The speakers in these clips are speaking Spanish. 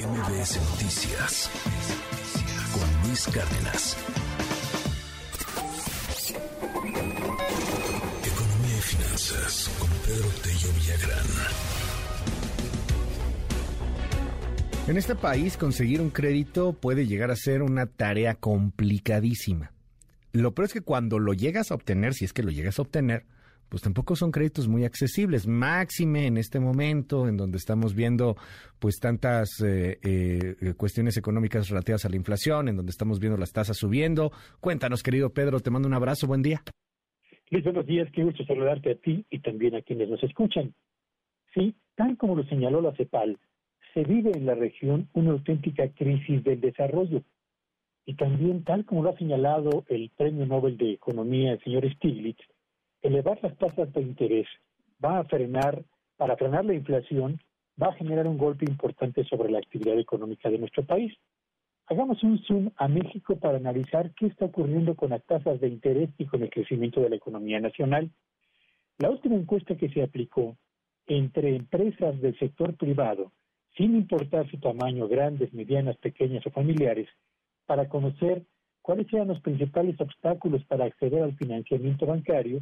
MBS Noticias con Luis Cárdenas. Economía y finanzas con Pedro Tello Villagrán. En este país conseguir un crédito puede llegar a ser una tarea complicadísima. Lo peor es que cuando lo llegas a obtener, si es que lo llegas a obtener, pues tampoco son créditos muy accesibles, máxime en este momento en donde estamos viendo pues tantas eh, eh, cuestiones económicas relativas a la inflación, en donde estamos viendo las tasas subiendo. Cuéntanos, querido Pedro, te mando un abrazo, buen día. Luis, buenos días, qué gusto saludarte a ti y también a quienes nos escuchan. Sí, tal como lo señaló la CEPAL, se vive en la región una auténtica crisis del desarrollo. Y también, tal como lo ha señalado el Premio Nobel de Economía, el señor Stiglitz, elevar las tasas de interés va a frenar, para frenar la inflación, va a generar un golpe importante sobre la actividad económica de nuestro país. Hagamos un zoom a México para analizar qué está ocurriendo con las tasas de interés y con el crecimiento de la economía nacional. La última encuesta que se aplicó entre empresas del sector privado, sin importar su tamaño, grandes, medianas, pequeñas o familiares, para conocer cuáles eran los principales obstáculos para acceder al financiamiento bancario,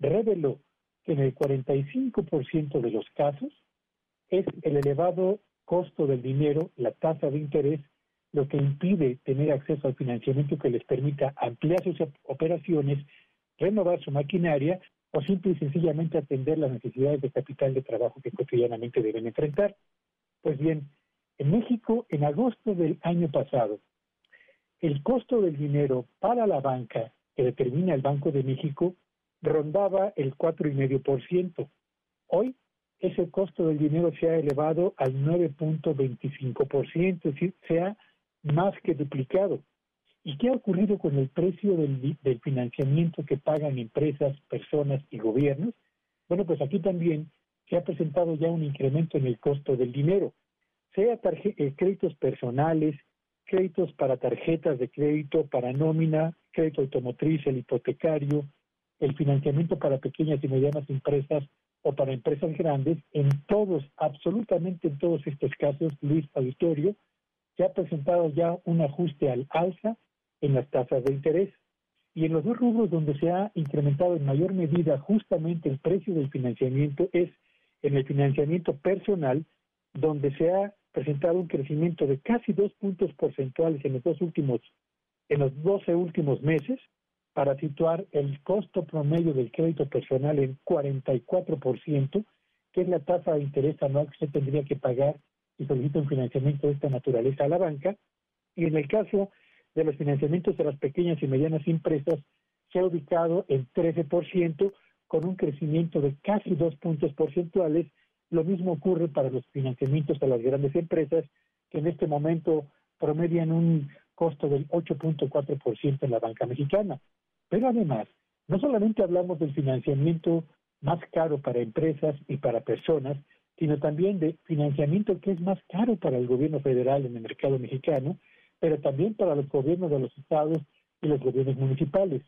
reveló que en el 45% de los casos es el elevado costo del dinero, la tasa de interés, lo que impide tener acceso al financiamiento que les permita ampliar sus operaciones, renovar su maquinaria o simple y sencillamente atender las necesidades de capital de trabajo que cotidianamente deben enfrentar. Pues bien, en México, en agosto del año pasado, el costo del dinero para la banca que determina el Banco de México rondaba el 4,5%. Hoy ese costo del dinero se ha elevado al 9.25%, es decir, se ha más que duplicado. ¿Y qué ha ocurrido con el precio del, financiamiento que pagan empresas, personas y gobiernos? Bueno, pues aquí también se ha presentado ya un incremento en el costo del dinero, sea eh, créditos personales, créditos para tarjetas de crédito, para nómina, crédito automotriz, el hipotecario, el financiamiento para pequeñas y medianas empresas o para empresas grandes, en todos, absolutamente en todos estos casos, Luis Auditorio, se ha presentado ya un ajuste al alza en las tasas de interés. Y en los dos rubros donde se ha incrementado en mayor medida justamente el precio del financiamiento es en el financiamiento personal, donde se ha presentado un crecimiento de casi dos puntos porcentuales en los dos últimos, en los 12 últimos meses, para situar el costo promedio del crédito personal en 44%, que es la tasa de interés anual que se tendría que pagar si solicita un financiamiento de esta naturaleza a la banca. Y en el caso de los financiamientos de las pequeñas y medianas empresas, se ha ubicado en 13%, con un crecimiento de casi dos puntos porcentuales. Lo mismo ocurre para los financiamientos a las grandes empresas, que en este momento promedian un costo del 8.4% en la banca mexicana. Pero además, no solamente hablamos del financiamiento más caro para empresas y para personas, sino también de financiamiento que es más caro para el gobierno federal en el mercado mexicano, pero también para los gobiernos de los estados y los gobiernos municipales.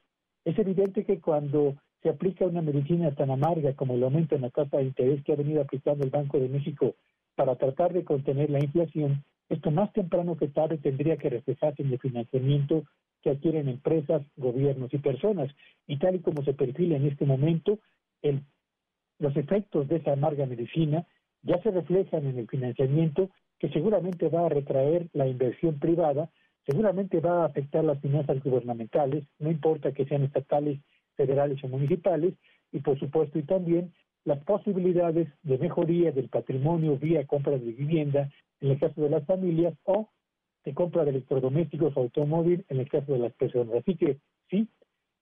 Es evidente que cuando se aplica una medicina tan amarga como el aumento en la tasa de interés que ha venido aplicando el Banco de México para tratar de contener la inflación, esto más temprano que tarde tendría que reflejarse en el financiamiento que adquieren empresas, gobiernos y personas. Y tal y como se perfila en este momento, el, los efectos de esa amarga medicina ya se reflejan en el financiamiento que seguramente va a retraer la inversión privada, seguramente va a afectar las finanzas gubernamentales, no importa que sean estatales, federales o municipales, y por supuesto y también las posibilidades de mejoría del patrimonio vía compra de vivienda en el caso de las familias o de compra de electrodomésticos o automóvil en el caso de las personas. Así que sí,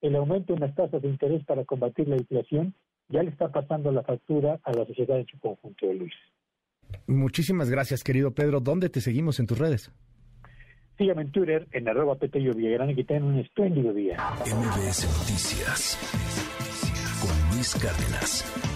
el aumento en las tasas de interés para combatir la inflación ya le está pasando la factura a la sociedad en su conjunto, Luis. Muchísimas gracias, querido Pedro. ¿Dónde te seguimos en tus redes? Síganme en Twitter, en arroba Petello Villagrán y que tengan un espléndido día. MBS Noticias con Luis Cárdenas.